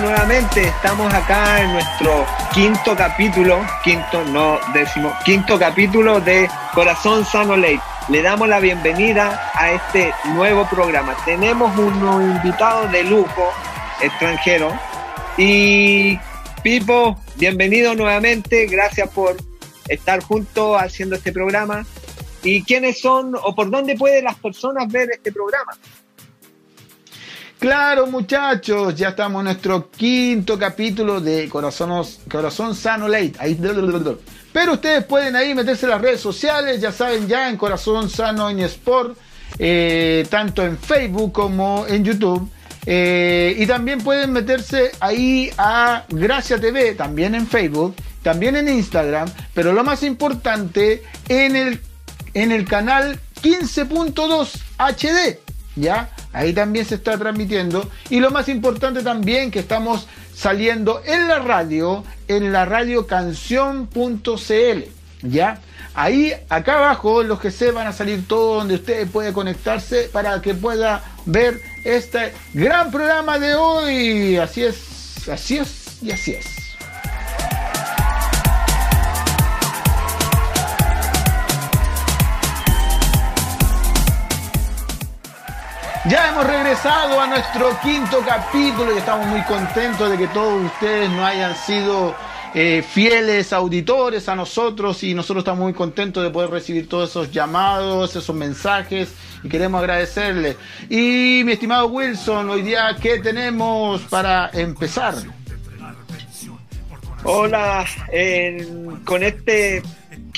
Nuevamente estamos acá en nuestro quinto capítulo, quinto, no décimo, quinto capítulo de Corazón Sano Ley. Le damos la bienvenida a este nuevo programa. Tenemos unos invitados de lujo extranjeros y Pipo, bienvenido nuevamente, gracias por estar juntos haciendo este programa. ¿Y quiénes son o por dónde pueden las personas ver este programa? Claro, muchachos, ya estamos en nuestro quinto capítulo de Corazón, Corazón Sano Late. Ahí, pero ustedes pueden ahí meterse en las redes sociales, ya saben, ya en Corazón Sano en Sport, eh, tanto en Facebook como en YouTube. Eh, y también pueden meterse ahí a Gracia TV, también en Facebook, también en Instagram, pero lo más importante, en el, en el canal 15.2 HD, ¿ya? Ahí también se está transmitiendo. Y lo más importante también que estamos saliendo en la radio, en la radio canción.cl. ¿Ya? Ahí, acá abajo, los que se van a salir todo donde usted puede conectarse para que pueda ver este gran programa de hoy. Así es, así es y así es. Ya hemos regresado a nuestro quinto capítulo y estamos muy contentos de que todos ustedes no hayan sido eh, fieles auditores a nosotros y nosotros estamos muy contentos de poder recibir todos esos llamados, esos mensajes y queremos agradecerles. Y mi estimado Wilson, hoy día, ¿qué tenemos para empezar? Hola, con este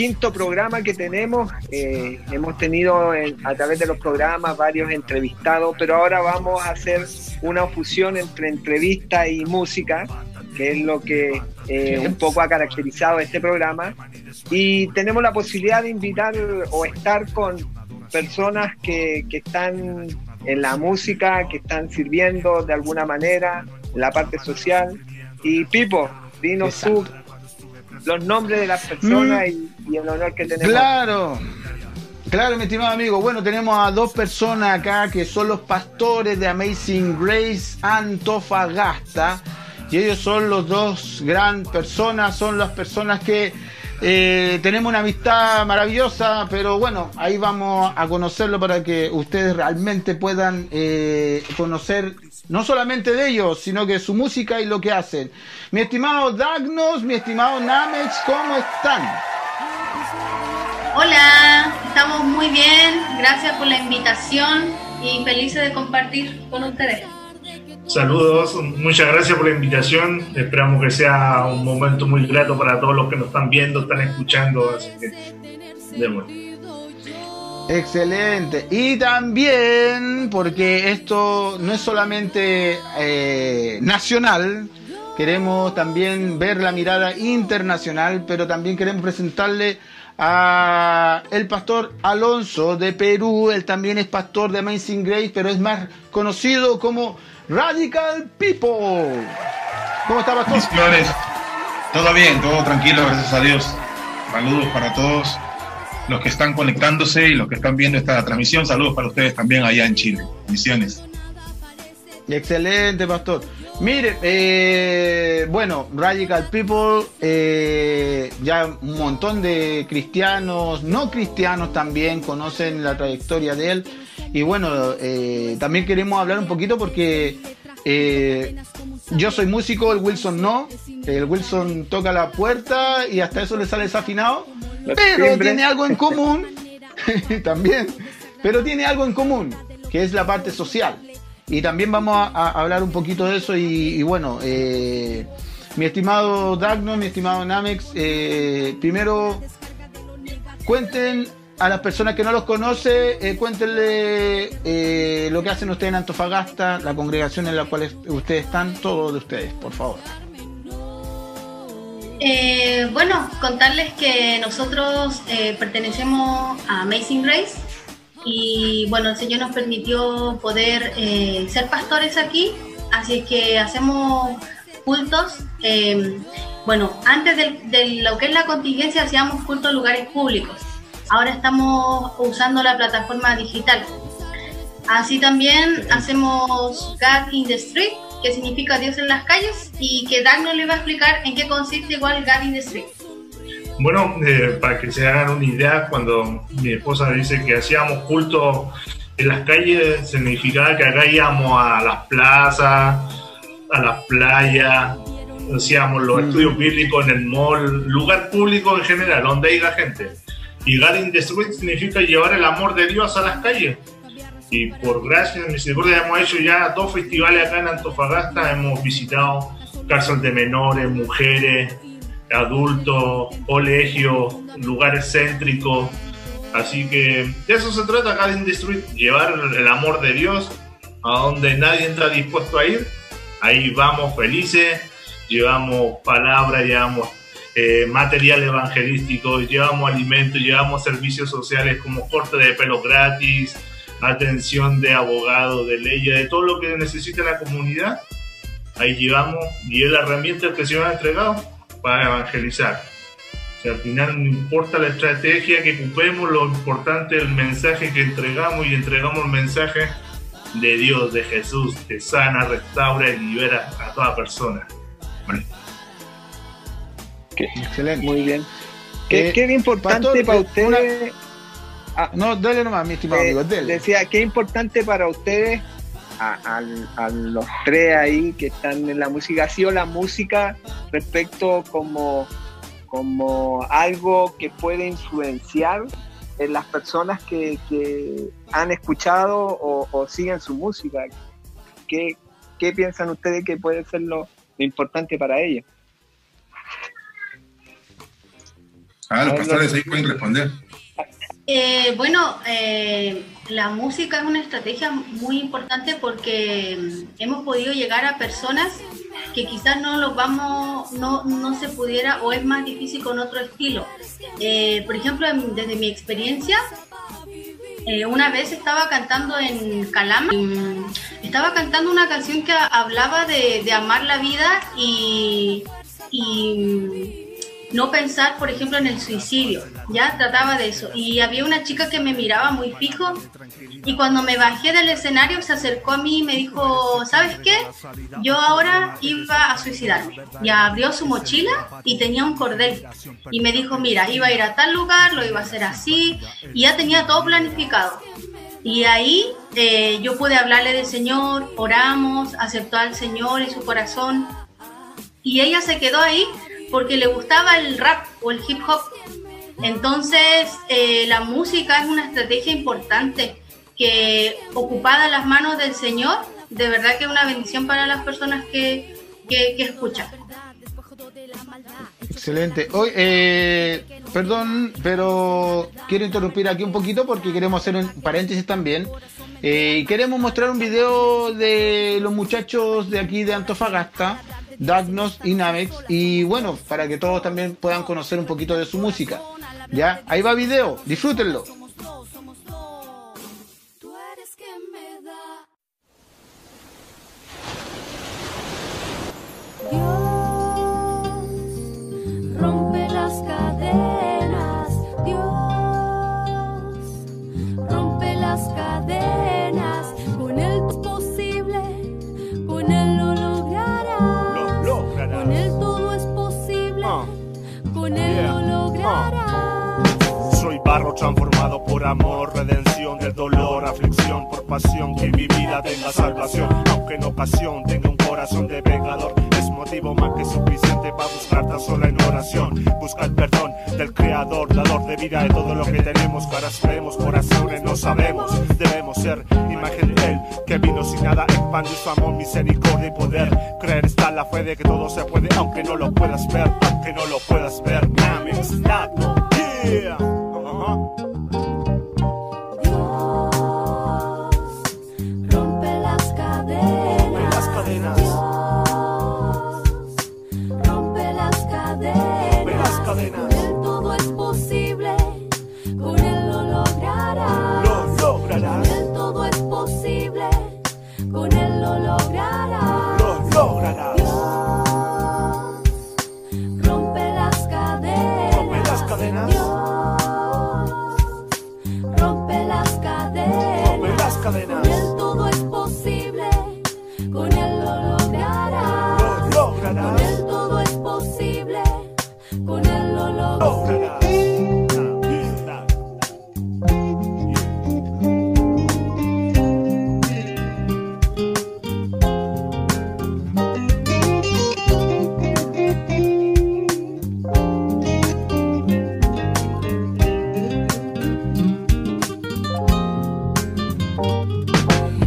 quinto programa que tenemos. Eh, hemos tenido a través de los programas varios entrevistados, pero ahora vamos a hacer una fusión entre entrevista y música, que es lo que eh, un poco ha caracterizado este programa. Y tenemos la posibilidad de invitar o estar con personas que, que están en la música, que están sirviendo de alguna manera en la parte social. Y Pipo, dinos tú los nombres de las personas mm. y, el honor que tenemos. Claro. Claro, mi estimado amigo. Bueno, tenemos a dos personas acá que son los pastores de Amazing Grace Antofagasta. Y ellos son los dos gran personas, son las personas que eh, tenemos una amistad maravillosa, pero bueno, ahí vamos a conocerlo para que ustedes realmente puedan eh, conocer no solamente de ellos, sino que su música y lo que hacen. Mi estimado Dagnos, mi estimado Namex, ¿cómo están? Hola, estamos muy bien, gracias por la invitación y felices de compartir con ustedes. Saludos, muchas gracias por la invitación. Esperamos que sea un momento muy grato para todos los que nos están viendo, están escuchando. Así que, Excelente. Y también, porque esto no es solamente eh, nacional, queremos también ver la mirada internacional, pero también queremos presentarle a el pastor Alonso de Perú, él también es pastor de Amazing Grace, pero es más conocido como Radical People. ¿Cómo está, pastor? Todo bien, todo tranquilo, gracias a Dios. Saludos para todos los que están conectándose y los que están viendo esta transmisión. Saludos para ustedes también allá en Chile. Misiones. Excelente, pastor. Mire, eh, bueno, Radical People, eh, ya un montón de cristianos, no cristianos también conocen la trayectoria de él. Y bueno, eh, también queremos hablar un poquito porque yo soy músico, el Wilson no. El Wilson toca la puerta y hasta eso le sale desafinado. Pero tiene algo en común, también, pero tiene algo en común, que es la parte social. Y también vamos a, hablar un poquito de eso y, bueno, eh, mi estimado Dagno, mi estimado Namex, eh, primero cuenten a las personas que no los conocen, eh, cuéntenle lo que hacen ustedes en Antofagasta, la congregación en la cual ustedes están, todo de ustedes, por favor. Eh, bueno, contarles que nosotros eh, pertenecemos a Amazing Grace y bueno, el Señor nos permitió poder eh, ser pastores aquí, así que hacemos cultos. bueno, antes de, lo que es la contingencia hacíamos cultos en lugares públicos, ahora estamos usando la plataforma digital. Así también hacemos God in the Street, que significa Dios en las calles, y que Dan nos le va a explicar en qué consiste igual God in the Street. Bueno, eh, para que se hagan una idea, cuando mi esposa dice que hacíamos culto en las calles, significaba que acá íbamos a las plazas, a las playas, hacíamos los mm. estudios bíblicos en el mall, lugar público en general, donde haya gente. Y God in significa llevar el amor de Dios a las calles. Y por gracia y misericordia hemos hecho ya dos festivales acá en Antofagasta, hemos visitado cárcel de menores, mujeres, adultos, colegios, lugares céntricos. Así que de eso se trata acá in llevar el amor de Dios a donde nadie está dispuesto a ir. Ahí vamos felices, llevamos palabras, llevamos eh, material evangelístico, llevamos alimentos, llevamos servicios sociales como corte de pelo gratis, atención de abogados, de leyes, de todo lo que necesita la comunidad. Ahí llevamos y es la herramienta que se nos ha entregado para evangelizar. al final no importa la estrategia que ocupemos, lo importante es el mensaje que entregamos y entregamos el mensaje de Dios, de Jesús, que sana, restaura y libera a toda persona. Excelente. Muy bien. ¿Qué, eh, importante para ustedes? Ah, no, dale nomás, mi estimado eh, amigo, Decía, qué importante para ustedes, a, los tres ahí que están en la música, ha sido la música respecto como, como algo que puede influenciar en las personas que, han escuchado o, siguen su música. ¿Qué, ¿Qué, piensan ustedes que puede ser lo, importante para ellos? Ah, los pastores ahí pueden responder. Eh, bueno, eh, la música es una estrategia muy importante porque mm, hemos podido llegar a personas que quizás no los vamos, no, no se pudiera o es más difícil con otro estilo. Eh, por ejemplo, desde mi experiencia, una vez estaba cantando en Calama, mm, estaba cantando una canción que hablaba de, de amar la vida y, y no pensar, por ejemplo, en el suicidio. Ya trataba de eso. Y había una chica que me miraba muy fijo y cuando me bajé del escenario se acercó a mí y me dijo, ¿sabes qué? Yo ahora iba a suicidarme. Y abrió su mochila y tenía un cordel. Y me dijo, mira, iba a ir a tal lugar, lo iba a hacer así. Y ya tenía todo planificado. Y ahí eh, yo pude hablarle del Señor, oramos, aceptó al Señor en su corazón. Y ella se quedó ahí porque le gustaba el rap o el hip hop. Entonces, eh, la música es una estrategia importante que ocupada en las manos del Señor, de verdad que es una bendición para las personas que, que, escuchan. Excelente. Hoy, eh, perdón, pero quiero interrumpir aquí un poquito porque queremos hacer un paréntesis también. Eh, queremos mostrar un video de los muchachos de aquí de Antofagasta Dagnos y Namex. Y bueno, para que todos también puedan conocer un poquito de su música. ¿Ya? Ahí va video, disfrútenlo. Dios rompe las cadenas, por amor, redención del dolor, aflicción por pasión, que mi vida tenga salvación, aunque en ocasión tenga un corazón de pecador motivo más que suficiente para buscar tan solo en oración. Busca el perdón del Creador, dador de vida de todo lo que tenemos. Caras creemos, corazones no sabemos. Debemos ser imagen de Él, que vino sin nada, expandió su amor, misericordia y poder. Creer está la fe de que todo se puede, aunque no lo puedas ver, aunque no lo puedas ver. Yeah. todo es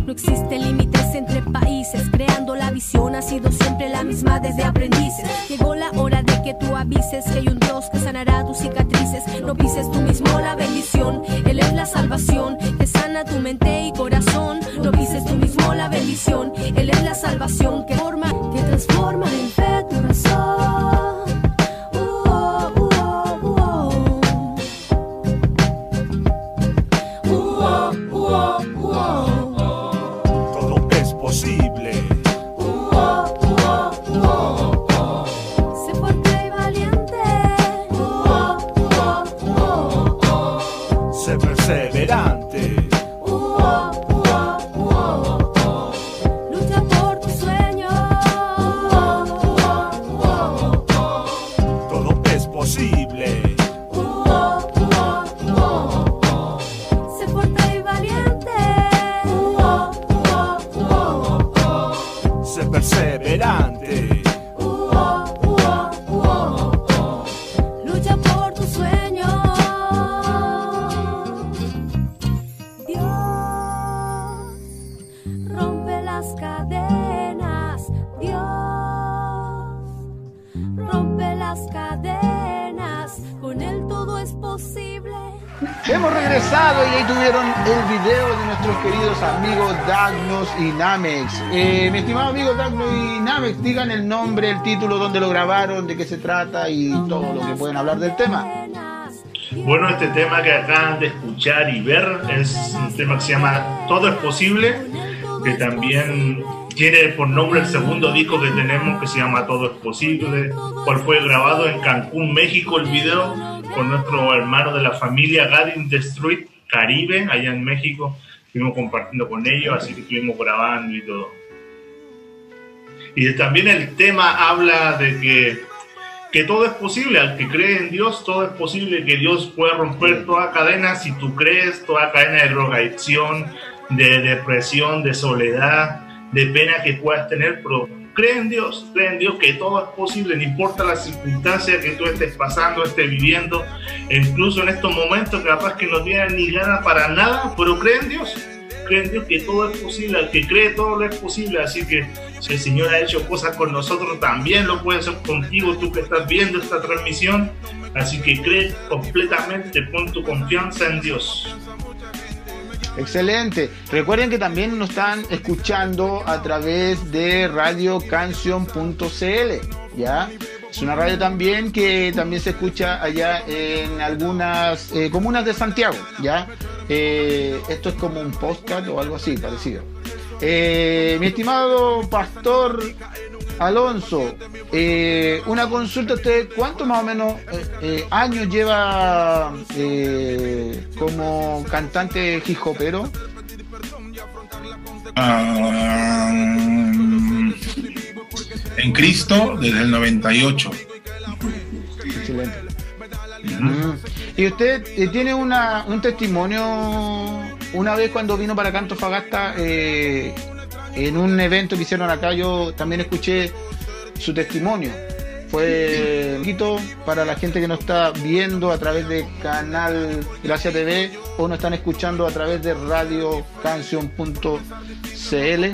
No existen límites entre países, creando la visión ha sido siempre la misma desde aprendices. Llegó la hora de que tú avises que hay un Dios que sanará tus cicatrices. No pises tú mismo la bendición, Él es la salvación que sana tu mente y corazón. No pises tú mismo la bendición, Él es la salvación que forma, y Namex. Eh, mi estimado amigo Dagnos y Namex, digan el nombre, el título, dónde lo grabaron, de qué se trata y todo lo que pueden hablar del tema. Bueno, este tema que acaban de escuchar y ver es un tema que se llama Todo es posible, que también tiene por nombre el segundo disco que tenemos que se llama Todo es posible, cual fue grabado en Cancún, México, el video con nuestro hermano de la familia Gadin The Caribe, allá en México. Estuvimos compartiendo con ellos, así que estuvimos grabando y todo. Y también el tema habla de que que todo es posible, al que cree en Dios, todo es posible, que Dios pueda romper toda cadena, si tú crees, toda cadena de drogadicción, de depresión, de soledad, de pena que puedas tener, pero cree en Dios, cree en Dios que todo es posible, no importa la circunstancia que tú estés pasando, estés viviendo, incluso en estos momentos capaz que no tienes ni ganas para nada, pero cree en Dios, cree en Dios que todo es posible, al que cree todo lo es posible, así que si el Señor ha hecho cosas con nosotros, también lo puede hacer contigo, tú que estás viendo esta transmisión. Así que cree completamente, pon tu confianza en Dios. Excelente. Recuerden que también nos están escuchando a través de radiocanción.cl, ¿ya? Es una radio también que también se escucha allá en algunas eh, comunas de Santiago, ¿ya? Eh, esto es como un podcast o algo así, parecido. Eh, mi estimado pastor Alonso, eh, una consulta, ¿usted cuánto más o menos eh, eh, años lleva eh, como cantante hip hopero? Ah, en Cristo desde el 98. Excelente. Mm. Y usted tiene una, un testimonio una vez cuando vino para Canto Fagasta eh, en un evento que hicieron acá, yo también escuché su testimonio. Fue poquito para la gente que nos está viendo a través de Canal Gracia TV o nos están escuchando a través de radiocanción.cl.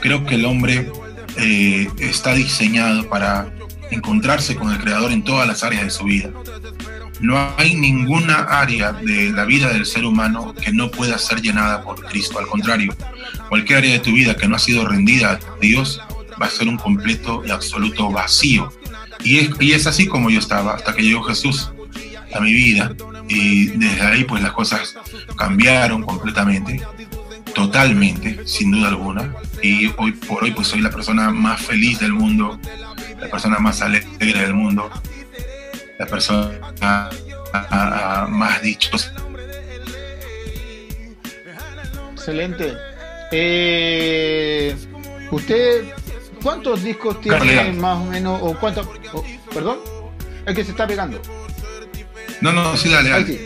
Creo que el hombre eh, está diseñado para encontrarse con el Creador en todas las áreas de su vida. No hay ninguna área de la vida del ser humano que no pueda ser llenada por Cristo. Al contrario, cualquier área de tu vida que no ha sido rendida a Dios va a ser un completo y absoluto vacío. Y es, y es así como yo estaba hasta que llegó Jesús a mi vida. Y desde ahí pues las cosas cambiaron completamente, totalmente, sin duda alguna. Y hoy por hoy pues soy la persona más feliz del mundo, la persona más alegre del mundo, la persona ah, más dichosa. Excelente. Eh, ¿Usted cuántos discos tiene Carlea. más o menos? ¿O cuántos? o- ¿Perdón? Es que se está pegando. No, no, sí, dale, dale. sí.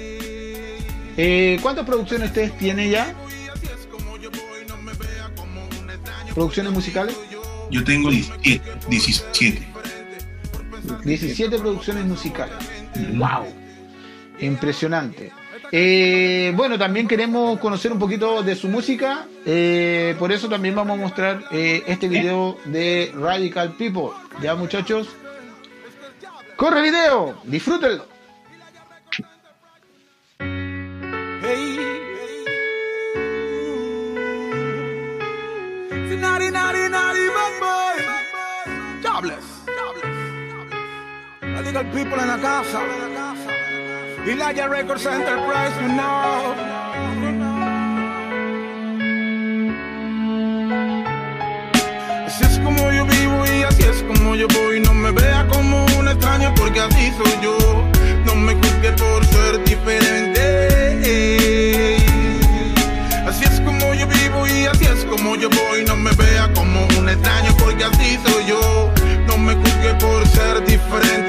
Eh, ¿Cuántas producciones ustedes tienen ya? ¿Producciones musicales? Yo tengo 17. 17. 17 producciones musicales. ¡Wow! Impresionante. Eh, bueno, también queremos conocer un poquito de su música, eh, por eso también vamos a mostrar eh, este video de Radical People. Ya muchachos, corre video, disfrútenlo. Hey. Naughty, Radical People en la casa. Elijah Records Enterprise, you know. Así es como yo vivo y así es como yo voy. No me vea como un extraño porque así soy yo. No me juzgue por ser diferente. Así es como yo vivo y así es como yo voy. No me vea como un extraño porque así soy yo. No me juzgue por ser diferente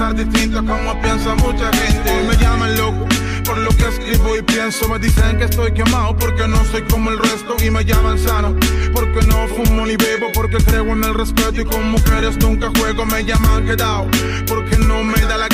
pensar a como piensa mucha gente. me llaman loco por lo que escribo y pienso. Me dicen que estoy quemado porque no soy como el resto y me llaman sano. Porque no fumo ni bebo, porque creo en el respeto y con mujeres nunca juego. Me llaman quedado porque no me da la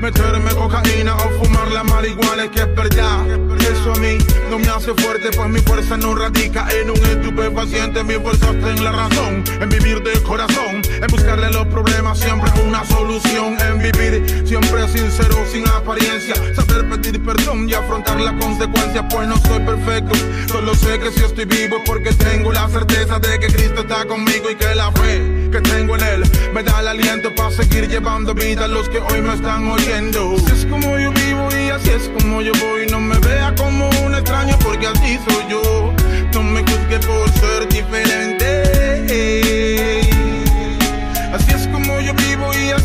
meterme cocaína o fumar la marihuana. que es verdad. Eso a mí no me hace fuerte, pues mi fuerza no radica en un estupefaciente. Mi fuerza está en la razón, en vivir de corazón, en buscarle los problemas siempre una solución, en vivir siempre sincero, sin apariencia, pedir perdón y afrontar la consecuencia, pues no soy perfecto. Solo sé que si estoy vivo porque tengo la certeza de que Cristo está conmigo y que la fe que tengo en Él me da el aliento para seguir llevando vida a los que hoy me están oyendo. Así es como yo vivo y así es como yo voy. No me vea como un extraño porque así soy yo. No me juzgue por ser diferente.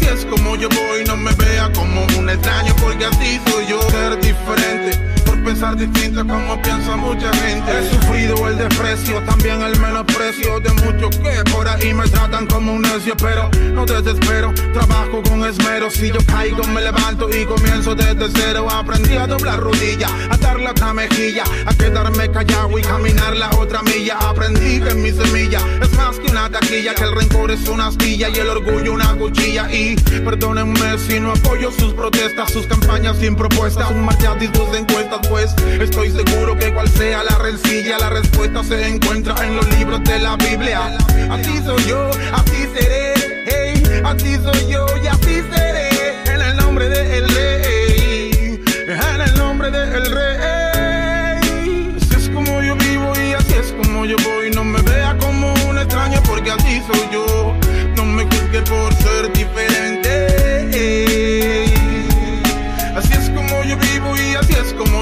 Es como yo voy. No me vea como un extraño porque así soy yo. Ser diferente pensar distinto como piensa mucha gente. He sufrido el desprecio, también el menosprecio de muchos que por ahí me tratan como un necio, pero no desespero. Trabajo con esmero, si yo caigo me levanto y comienzo desde cero. Aprendí a doblar rodilla, a dar la otra a quedarme callado y caminar la otra milla. Aprendí que mi semilla es más que una taquilla, que el rencor es una astilla y el orgullo una cuchilla. Y perdónenme si no apoyo sus protestas, sus campañas sin propuestas, un marchadismo de encuestas estoy seguro que cual sea la rencilla, la respuesta se encuentra en los libros de la Biblia. Así soy yo, así seré, hey, así soy yo y así seré, en el nombre del rey, en el nombre del rey. Así es como yo vivo y así es como yo voy, no me vea como un extraño porque así soy yo, no me juzgue por ser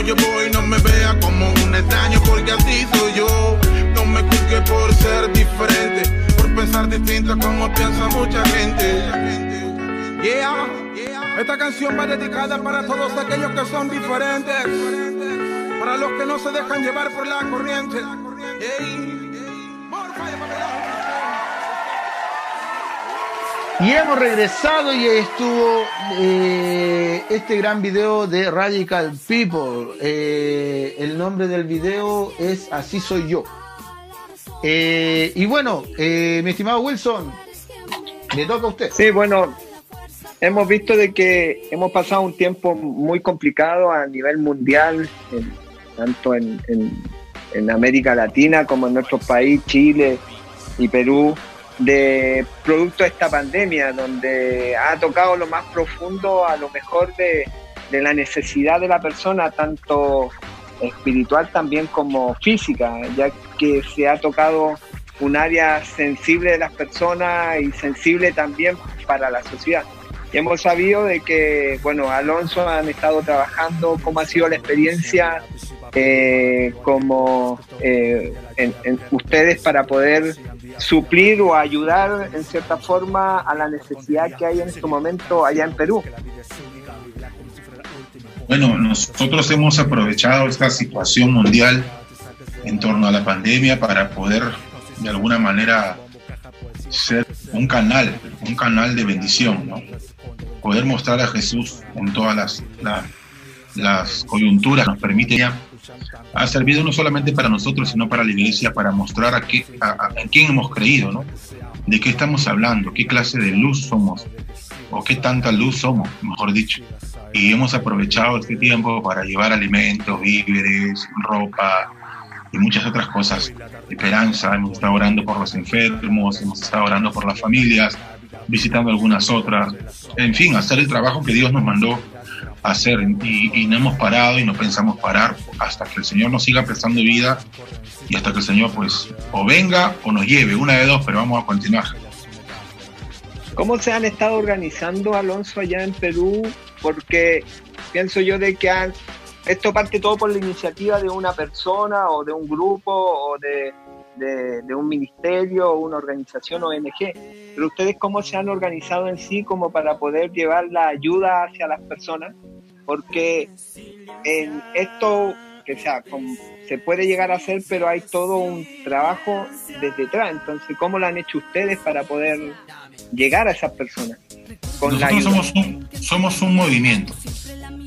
yo voy. No me vea como un extraño porque así soy yo. No me juzgue por ser diferente, por pensar distinto como piensa mucha gente. Yeah, esta canción va dedicada para todos aquellos que son diferentes, para los que no se dejan llevar por la corriente. Y hemos regresado y estuvo eh, este gran video de Radical People. Eh, el nombre del video es Así soy yo. Eh, y bueno, mi estimado Wilson, le toca a usted. Sí, bueno, hemos visto de que hemos pasado un tiempo muy complicado a nivel mundial, tanto en, en América Latina como en nuestro país, Chile y Perú de producto de esta pandemia, donde ha tocado lo más profundo a lo mejor de, la necesidad de la persona, tanto espiritual también como física, ya que se ha tocado un área sensible de las personas y sensible también para la sociedad. Y hemos sabido de que, bueno, Alonso han estado trabajando, cómo ha sido la experiencia eh, como eh, en, ustedes para poder suplir o ayudar en cierta forma a la necesidad que hay en este momento allá en Perú. Bueno, nosotros hemos aprovechado esta situación mundial en torno a la pandemia para poder de alguna manera ser un canal, un canal de bendición, ¿no? poder mostrar a Jesús en todas las, las, coyunturas nos permite ya ha servido no solamente para nosotros, sino para la iglesia, para mostrar a, qué, a, quién hemos creído, ¿no? De qué estamos hablando, qué clase de luz somos, o qué tanta luz somos, mejor dicho. y hemos aprovechado este tiempo para llevar alimentos, víveres, ropa y muchas otras cosas. Esperanza, hemos estado orando por los enfermos, hemos estado orando por las familias, visitando algunas otras, en fin, hacer el trabajo que Dios nos mandó hacer y, no hemos parado y no pensamos parar hasta que el Señor nos siga prestando vida y hasta que el Señor pues o venga o nos lleve, una de dos, pero vamos a continuar. ¿Cómo se han estado organizando, Alonso, allá en Perú? Porque pienso yo de que esto parte todo por la iniciativa de una persona o de un grupo o de, de, un ministerio o una organización ONG. Pero ustedes cómo se han organizado en sí como para poder llevar la ayuda hacia las personas, porque en esto, que sea, se puede llegar a hacer, pero hay todo un trabajo desde atrás. Entonces, ¿cómo lo han hecho ustedes para poder llegar a esas personas? Con Nosotros somos un, somos un movimiento.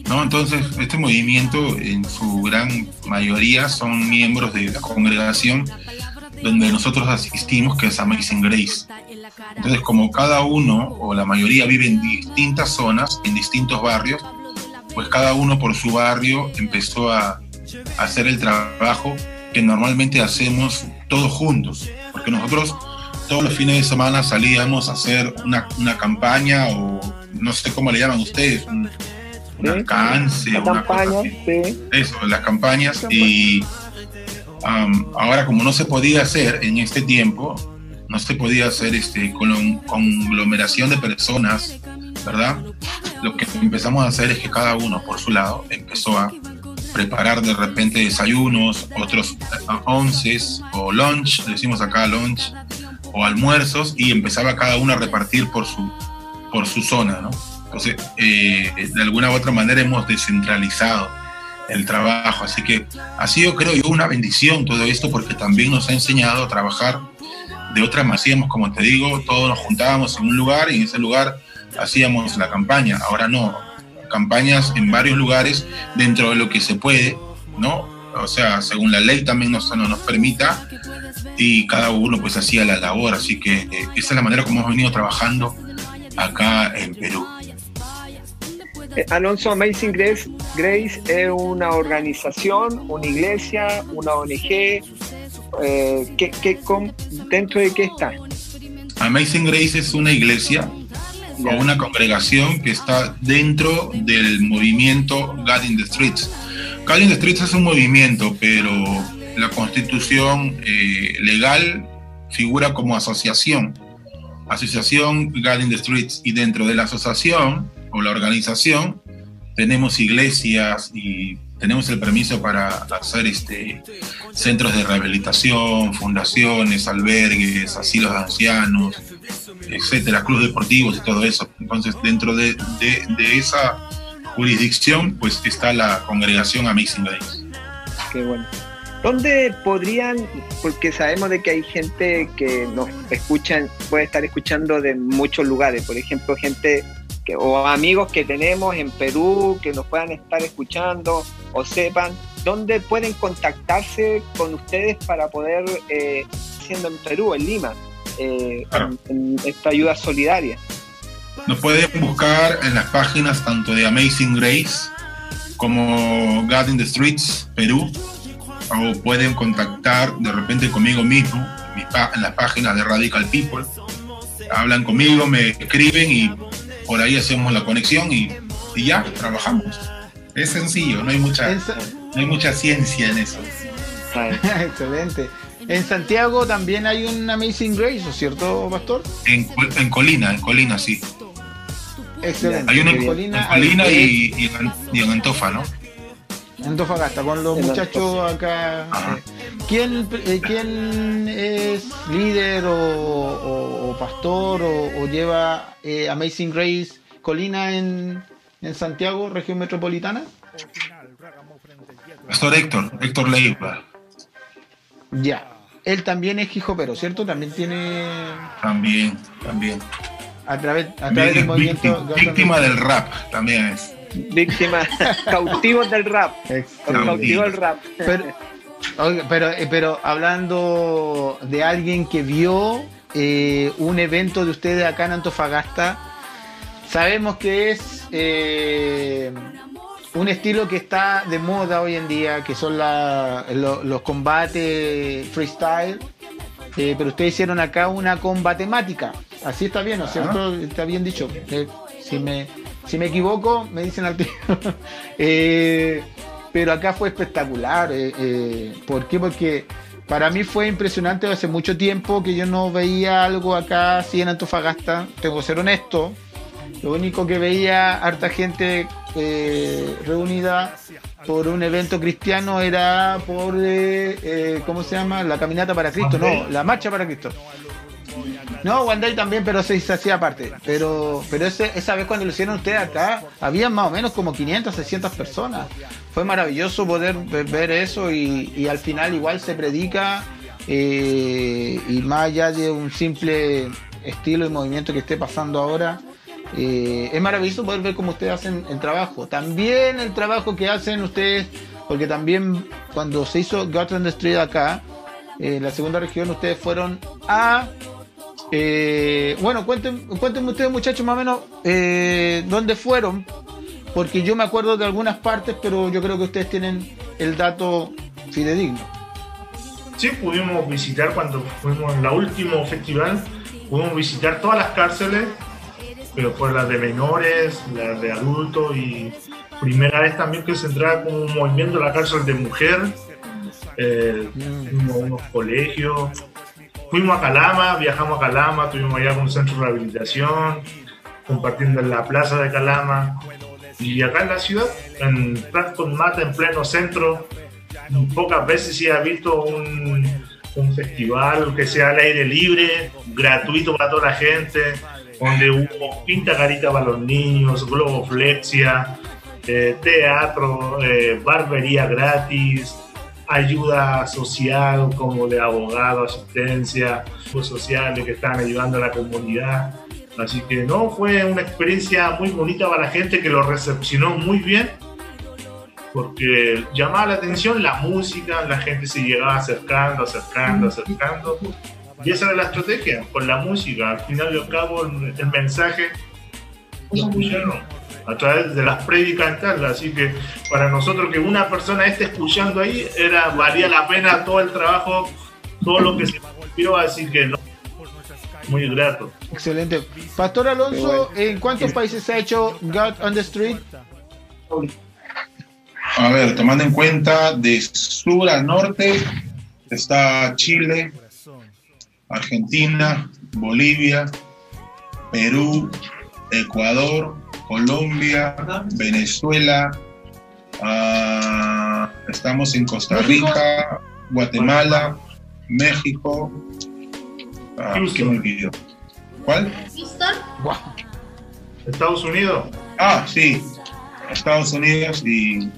¿no? Entonces, este movimiento en su gran mayoría son miembros de la congregación donde nosotros asistimos, que es Amazing Grace. Entonces, como cada uno o la mayoría vive en distintas zonas, en distintos barrios, pues cada uno por su barrio empezó a, hacer el trabajo que normalmente hacemos todos juntos, porque nosotros todos los fines de semana salíamos a hacer una, una campaña o no sé cómo le llaman ustedes, una una campaña, Eso, las campañas. Y ahora como no se podía hacer en este tiempo, no se podía hacer este, con conglomeración de personas, ¿verdad? Lo que empezamos a hacer es que cada uno por su lado empezó a preparar de repente desayunos, otros onces o lunch, decimos acá lunch, o almuerzos, y empezaba cada uno a repartir por su, por su zona, ¿no? Entonces, eh, de alguna u otra manera hemos descentralizado el trabajo. Así que ha sido, creo yo, una bendición todo esto porque también nos ha enseñado a trabajar de otra manera. Hacíamos, como te digo, todos nos juntábamos en un lugar y en ese lugar hacíamos la campaña. Ahora no, campañas en varios lugares dentro de lo que se puede, ¿no? O sea, según la ley también nos, nos permita y cada uno pues hacía la labor. Así que eh, esa es la manera como hemos venido trabajando acá en Perú. Eh, Alonso Amazing Grace, Grace es una organización, una iglesia, una ONG. Eh, ¿qué, con, ¿Dentro de qué está? Amazing Grace es una iglesia o una congregación que está dentro del movimiento God in the Streets. God in the Streets es un movimiento, pero la constitución eh, legal figura como asociación. Asociación God in the Streets. Y dentro de la asociación o la organización, tenemos iglesias y tenemos el permiso para hacer este, centros de rehabilitación, fundaciones, albergues, asilos de ancianos, etcétera, clubes deportivos y todo eso. Entonces, dentro de, de, esa jurisdicción, pues está la congregación Amazing Grace. Qué bueno. ¿Dónde podrían, porque sabemos de que hay gente que nos escuchan, puede estar escuchando de muchos lugares, por ejemplo, gente o amigos que tenemos en Perú que nos puedan estar escuchando o sepan dónde pueden contactarse con ustedes para poder, eh, siendo en Perú, en Lima, eh, en, esta ayuda solidaria. Nos pueden buscar en las páginas tanto de Amazing Grace como God in the Streets, Perú, o pueden contactar de repente conmigo mismo en las páginas de Radical People. Hablan conmigo, me escriben y por ahí hacemos la conexión y, ya, trabajamos. Es sencillo, no hay mucha, no hay mucha ciencia en eso. Excelente. En Santiago también hay un Amazing Grace, ¿cierto, Pastor? En, Colina, en Colina, sí. Excelente. Hay uno en, Colina, y, en Antofa, ¿no? Antofagasta, con los muchachos acá. ¿Quién, eh, ¿Quién es líder o, pastor o, lleva eh, Amazing Grace Colina en, Santiago, región metropolitana? Pastor Héctor, Héctor Leiva. Ya. Él también es pero ¿cierto? También tiene. También, también. A través, a través del movimiento. Víctima del rap, también es víctimas cautivos del rap. Cautivos del rap. Pero, eh, pero, hablando de alguien que vio eh, un evento de ustedes acá en Antofagasta, sabemos que es eh, un estilo que está de moda hoy en día, que son los combates freestyle, eh, pero ustedes hicieron acá una combatemática. Así está bien, ¿no es cierto? Está bien dicho. Eh, si, me, si me equivoco, me dicen al tío. pero acá fue espectacular. ¿Por qué? Porque para mí fue impresionante hace mucho tiempo que yo no veía algo acá así en Antofagasta. Tengo que ser honesto. Lo único que veía harta gente eh, reunida por un evento cristiano era por, eh, eh, ¿cómo se llama? La caminata para Cristo, no, la marcha para Cristo. No, One Day también, pero se, hacía aparte. Pero, pero esa vez cuando lo hicieron ustedes acá, había más o menos como 500, 600 personas. Fue maravilloso poder ver, eso y, al final igual se predica y más allá de un simple estilo y movimiento que esté pasando ahora, eh, es maravilloso poder ver cómo ustedes hacen el trabajo. También el trabajo que hacen ustedes, porque también cuando se hizo and Street acá, en eh, la segunda región, ustedes fueron a. Eh, bueno, cuéntenme, ustedes, muchachos, más o menos dónde fueron, porque yo me acuerdo de algunas partes, pero yo creo que ustedes tienen el dato fidedigno. Sí, pudimos visitar cuando fuimos en la último festival, pudimos visitar todas las cárceles pero fue la de menores, la de adultos y primera vez también que se entraba como un movimiento en la cárcel de mujer, eh, a unos colegios, fuimos a Calama, viajamos a Calama, tuvimos allá un centro de rehabilitación, compartiendo en la plaza de Calama. Y acá en la ciudad, en Platform Mata, en pleno centro, pocas veces sí ha visto un, un festival que sea al aire libre, gratuito para toda la gente donde hubo pinta carita para los niños, globoflexia, eh, teatro, eh, barbería gratis, ayuda social como de abogado, asistencia, sociales que están ayudando a la comunidad. Así que no, fue una experiencia muy bonita para la gente que lo recepcionó muy bien, porque llamaba la atención la música, la gente se llegaba acercando, acercando, acercando. Y esa era la estrategia, con la música. Al final y al cabo, el, mensaje lo escucharon a través de las prédicas Así que para nosotros que una persona esté escuchando ahí, era valía la pena todo el trabajo, todo lo que se volvió, así que no, muy grato. Excelente. Pastor Alonso, ¿en cuántos países se ha hecho God on the Street? A ver, tomando en cuenta de sur a norte, está Chile, Argentina, Bolivia, Perú, Ecuador, Colombia, Venezuela, ah, estamos en Costa Rica, Guatemala, México. Ah, ¿Qué me olvidó? ¿Cuál? Estados Unidos. Ah, sí, Estados Unidos y,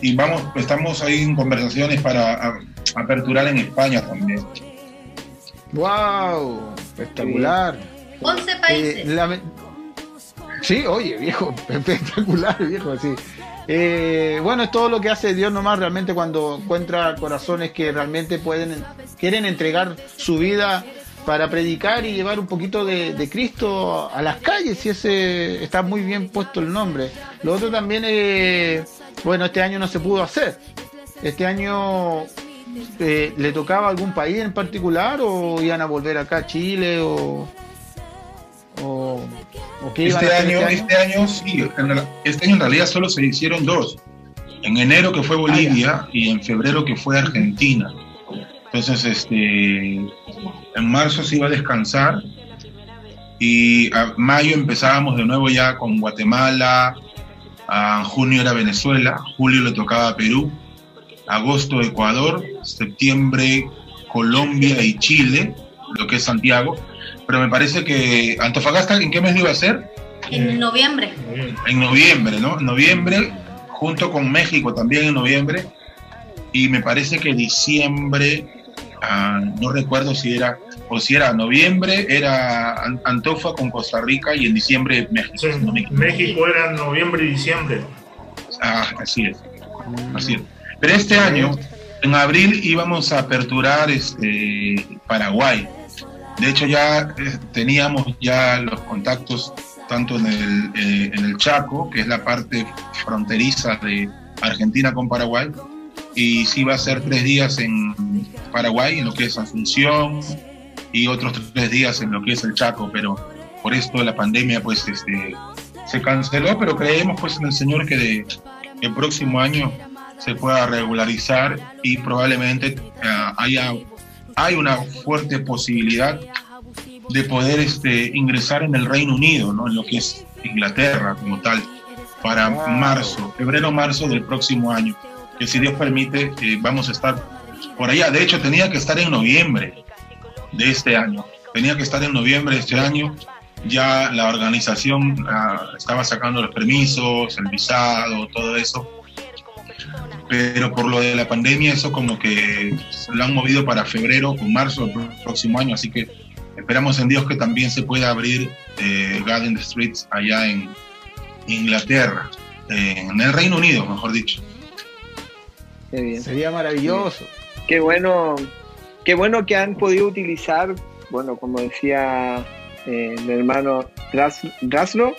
y vamos, estamos ahí en conversaciones para aperturar en España también. ¡Wow! Espectacular. 11 eh, países. Sí, oye, viejo, espectacular, viejo, sí. Eh, bueno, es todo lo que hace Dios nomás realmente cuando encuentra corazones que realmente pueden, quieren entregar su vida para predicar y llevar un poquito de, Cristo a las calles, y ese está muy bien puesto el nombre. Lo otro también, es, bueno, este año no se pudo hacer. Este año eh, ¿le tocaba algún país en particular o iban a volver acá a Chile o, o, este, año, este, año? sí, este año en realidad solo se hicieron dos. En enero que fue Bolivia y en febrero que fue Argentina. Entonces, este, en marzo se iba a descansar y a mayo empezábamos de nuevo ya con Guatemala, a junio era Venezuela, julio le tocaba Perú agosto Ecuador, septiembre Colombia y Chile, lo que es Santiago, pero me parece que Antofagasta, ¿en qué mes iba a ser? En noviembre. En noviembre, ¿no? Noviembre, junto con México también en noviembre, y me parece que diciembre, ah, no recuerdo si era, o si era noviembre, era Antofa con Costa Rica y en diciembre México. México era noviembre y diciembre. Ah, así es. Así es. Pero este año, en abril, íbamos a aperturar este, Paraguay. De hecho, ya eh, teníamos ya los contactos tanto en el, eh, en el Chaco, que es la parte fronteriza de Argentina con Paraguay, y sí va a ser tres días en Paraguay, en lo que es Asunción, y otros tres días en lo que es el Chaco, pero por esto la pandemia pues este, se canceló, pero creemos pues en el Señor que de, el próximo año se pueda regularizar y probablemente eh, haya hay una fuerte posibilidad de poder este, ingresar en el Reino Unido, ¿no? en lo que es Inglaterra como tal, para marzo, febrero-marzo del próximo año, que si Dios permite eh, vamos a estar por allá. De hecho, tenía que estar en noviembre de este año, tenía que estar en noviembre de este año, ya la organización ah, estaba sacando los permisos, el visado, todo eso, pero por lo de la pandemia eso como que lo han movido para febrero o marzo del próximo año, así que esperamos en Dios que también se pueda abrir eh, Garden Streets allá en Inglaterra, en el Reino Unido, mejor dicho. Sería maravilloso. Qué bueno, qué bueno que han podido utilizar, bueno, como decía eh, mi hermano Draslo.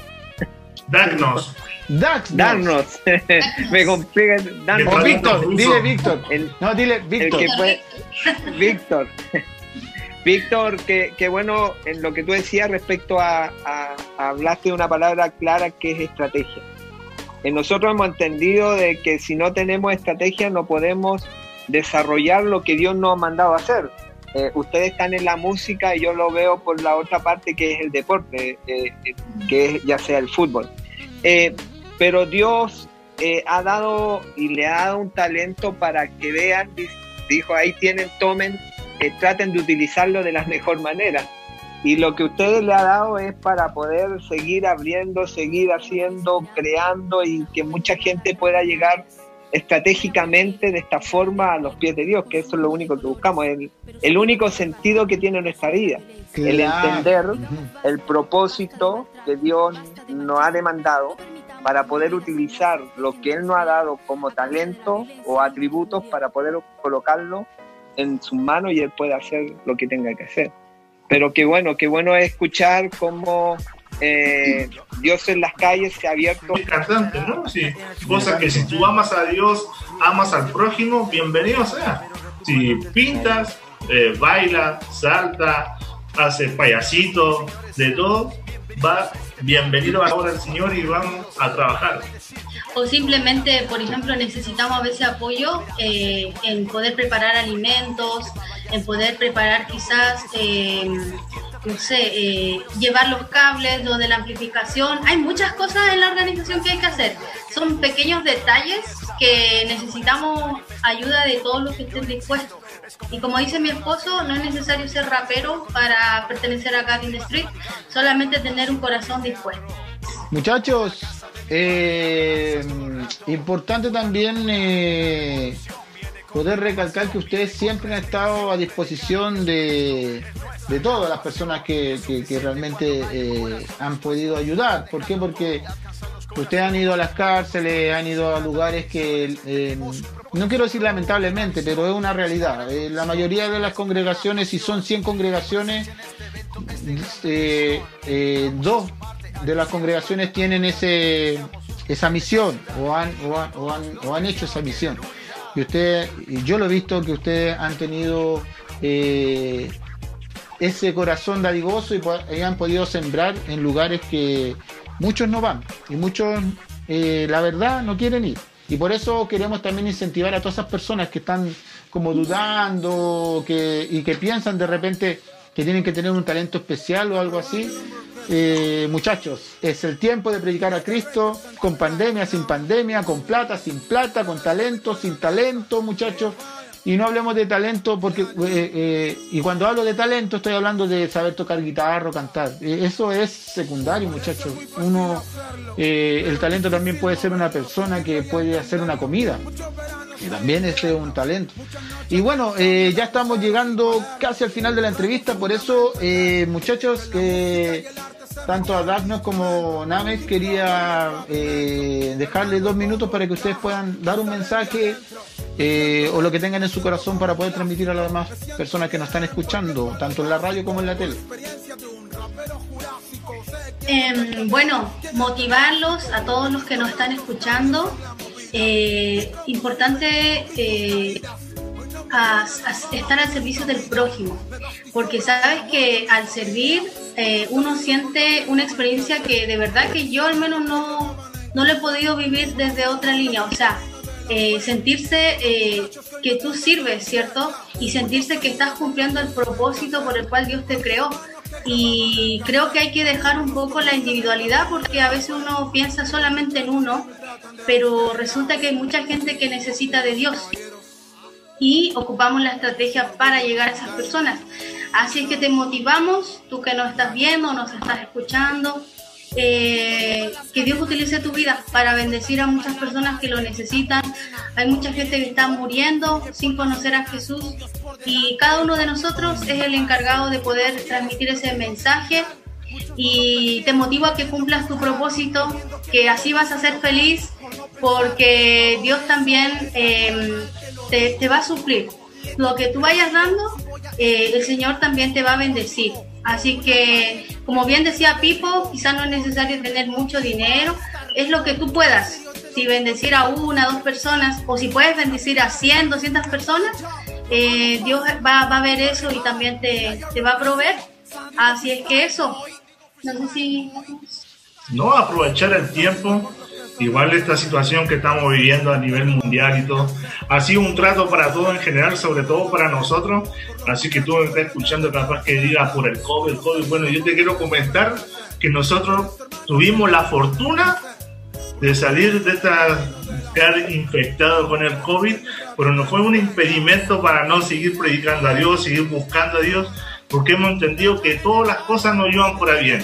Dagnos. Dax, Darnos. Me complica. O Víctor, dile Víctor. no, dile Víctor. Víctor. Víctor, qué bueno en lo que tú decías respecto a, hablaste de una palabra clara que es estrategia. En nosotros hemos entendido de que si no tenemos estrategia no podemos desarrollar lo que Dios nos ha mandado a hacer. Eh, ustedes están en la música y yo lo veo por la otra parte que es el deporte, eh, que es ya sea el fútbol. Eh, pero Dios eh, ha dado y le ha dado un talento para que vean, dijo, ahí tienen, tomen, eh, traten de utilizarlo de la mejor manera. Y lo que ustedes le ha dado es para poder seguir abriendo, seguir haciendo, creando y que mucha gente pueda llegar estratégicamente de esta forma a los pies de Dios, que eso es lo único que buscamos, el, el único sentido que tiene nuestra vida, el entender el propósito que Dios nos ha demandado para poder utilizar lo que Él nos ha dado como talento o atributos para poder colocarlo en sus manos y Él puede hacer lo que tenga que hacer. Pero qué bueno, qué bueno es escuchar cómo eh, Dios en las calles se ha abierto. cantante, ¿no? Sí. Cosa que si tú amas a Dios, amas al prójimo, bienvenido sea. Si pintas, eh, baila, salta, hace payasito, de todo, va bienvenido ahora el Señor y vamos a trabajar. O simplemente, por ejemplo, necesitamos a veces apoyo eh, en poder preparar alimentos, en poder preparar quizás, eh, no sé, eh, llevar los cables, lo de la amplificación. Hay muchas cosas en la organización que hay que hacer. Son pequeños detalles que necesitamos ayuda de todos los que estén dispuestos. Y como dice mi esposo, no es necesario ser rapero para pertenecer a Garden Street, solamente tener un corazón dispuesto. Muchachos, eh, importante también eh, poder recalcar que ustedes siempre han estado a disposición de, todas las personas que, realmente eh, han podido ayudar. ¿Por qué? Porque ustedes han ido a las cárceles, han ido a lugares que no quiero decir lamentablemente, pero es una realidad. Eh, la mayoría de las congregaciones, si son 100 congregaciones, eh, eh, dos de las congregaciones tienen ese, esa misión o han, o han, hecho esa misión. Y usted, yo lo he visto que ustedes han tenido ese corazón dadivoso y, han podido sembrar en lugares que muchos no van y muchos, la verdad, no quieren ir. Y por eso queremos también incentivar a todas esas personas que están como dudando que, y que piensan de repente que tienen que tener un talento especial o algo así. Eh, muchachos, es el tiempo de predicar a Cristo con pandemia, sin pandemia, con plata, sin plata, con talento, sin talento, muchachos. Y no hablemos de talento porque eh, eh, y cuando hablo de talento estoy hablando de saber tocar guitarra o cantar eso es secundario muchachos. Uno el talento también puede ser una persona que puede hacer una comida. Y también es un talento. Y bueno ya estamos llegando casi al final de la entrevista por eso muchachos tanto a Dagnos como Names quería eh, dejarle dos minutos para que ustedes puedan dar un mensaje eh, o lo que tengan en su corazón para poder transmitir a las demás personas que nos están escuchando, tanto en la radio como en la tele. Em, bueno, motivarlos a todos los que nos están escuchando. Eh, eh, estar al servicio del prójimo, porque sabes que al servir eh, uno siente una experiencia que de verdad que yo al menos no, no lo he podido vivir desde otra línea, o sea, sentirse que tú sirves, ¿cierto? Y sentirse que estás cumpliendo el propósito por el cual Dios te creó. Y creo que hay que dejar un poco la individualidad porque a veces uno piensa solamente en uno, pero resulta que hay mucha gente que necesita de Dios y ocupamos la estrategia para llegar a esas personas. Así es que te motivamos, tú que nos estás viendo, nos estás escuchando, eh, que Dios utilice tu vida para bendecir a muchas personas que lo necesitan. Hay mucha gente que está muriendo sin conocer a Jesús y cada uno de nosotros es el encargado de poder transmitir ese mensaje y te motivo a que cumplas tu propósito, que así vas a ser feliz porque Dios también em, te, va a suplir. Lo que tú vayas dando, eh, el Señor también te va a bendecir. Así que, como bien decía Pipo, quizá no es necesario tener mucho dinero, es lo que tú puedas. Si bendecir a una, dos personas, o si puedes bendecir a 100, 200 personas, eh, Dios va, a ver eso y también te, te va a proveer. Así es que eso, no sé si... No, aprovechar el tiempo igual esta situación que estamos viviendo a nivel mundial y todo, ha sido un trato para todos en general, sobre todo para nosotros. Así que tú me estás escuchando capaz que diga por el COVID, el COVID. Bueno, yo te quiero comentar que nosotros tuvimos la fortuna de salir de esta quedar infectado con el COVID, pero no fue un impedimento para no seguir predicando a Dios, seguir buscando a Dios, porque hemos entendido que todas las cosas nos llevan por bien.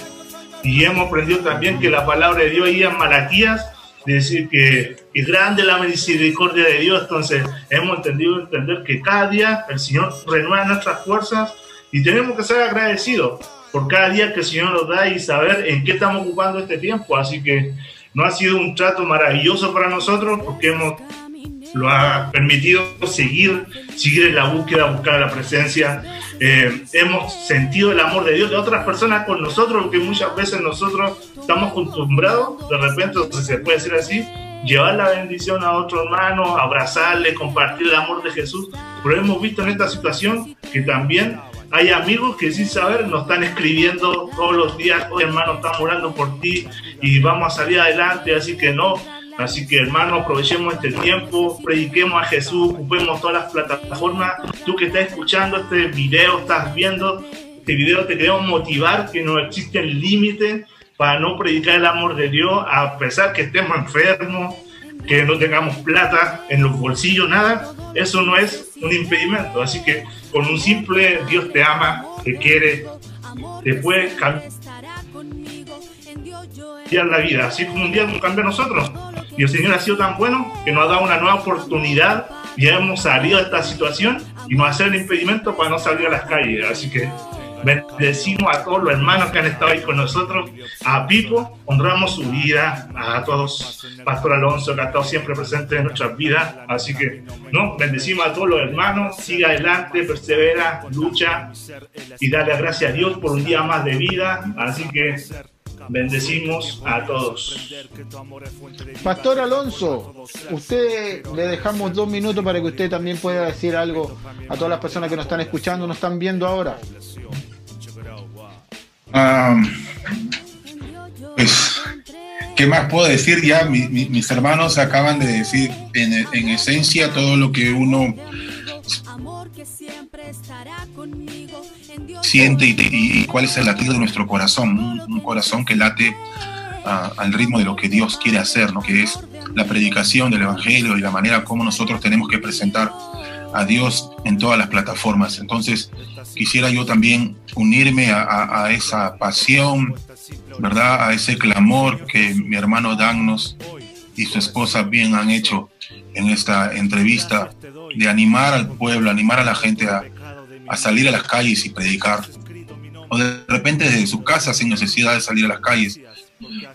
Y hemos aprendido también que la palabra de Dios ahí en Malaquías decir que es grande la misericordia de Dios. Entonces, hemos entendido entender que cada día el Señor renueva nuestras fuerzas y tenemos que ser agradecidos por cada día que el Señor nos da y saber en qué estamos ocupando este tiempo. Así que no ha sido un trato maravilloso para nosotros porque hemos lo ha permitido seguir, seguir en la búsqueda, buscar la presencia. Eh, hemos sentido el amor de Dios de otras personas con nosotros, que muchas veces nosotros estamos acostumbrados, de repente, se puede decir así, llevar la bendición a otro hermano, abrazarle, compartir el amor de Jesús. Pero hemos visto en esta situación que también hay amigos que sin saber nos están escribiendo todos los días, hoy hermano, estamos orando por ti y vamos a salir adelante, así que no, Así que hermano, aprovechemos este tiempo, prediquemos a Jesús, ocupemos todas las plataformas. Tú que estás escuchando este video, estás viendo este video, te queremos motivar que no existen límites para no predicar el amor de Dios, a pesar que estemos enfermos, que no tengamos plata en los bolsillos, nada. Eso no es un impedimento. Así que con un simple Dios te ama, te quiere, te puede cambiar la vida, así como un día nos cambia a nosotros. Y el Señor ha sido tan bueno que nos ha dado una nueva oportunidad y hemos salido de esta situación y nos hace el impedimento para no salir a las calles. Así que bendecimos a todos los hermanos que han estado ahí con nosotros, a Pipo, honramos su vida, a todos, Pastor Alonso, que ha estado siempre presente en nuestras vidas. Así que, no, bendecimos a todos los hermanos, siga adelante, persevera, lucha y dale gracias a Dios por un día más de vida. Así que Bendecimos a todos. Pastor Alonso, usted le dejamos dos minutos para que usted también pueda decir algo a todas las personas que nos están escuchando, nos están viendo ahora. pues, ¿qué más puedo decir? Ya mis hermanos acaban de decir en, en esencia todo lo que uno siente y, cuál es el latido de nuestro corazón, un, corazón que late al ritmo de lo que Dios quiere hacer, ¿no? que es la predicación del Evangelio y la manera como nosotros tenemos que presentar a Dios en todas las plataformas. Entonces, quisiera yo también unirme a, esa pasión, ¿verdad? A ese clamor que mi hermano Dagnos y su esposa bien han hecho en esta entrevista, de animar al pueblo, animar a la gente a, a salir a las calles y predicar. O de repente desde su casa sin necesidad de salir a las calles.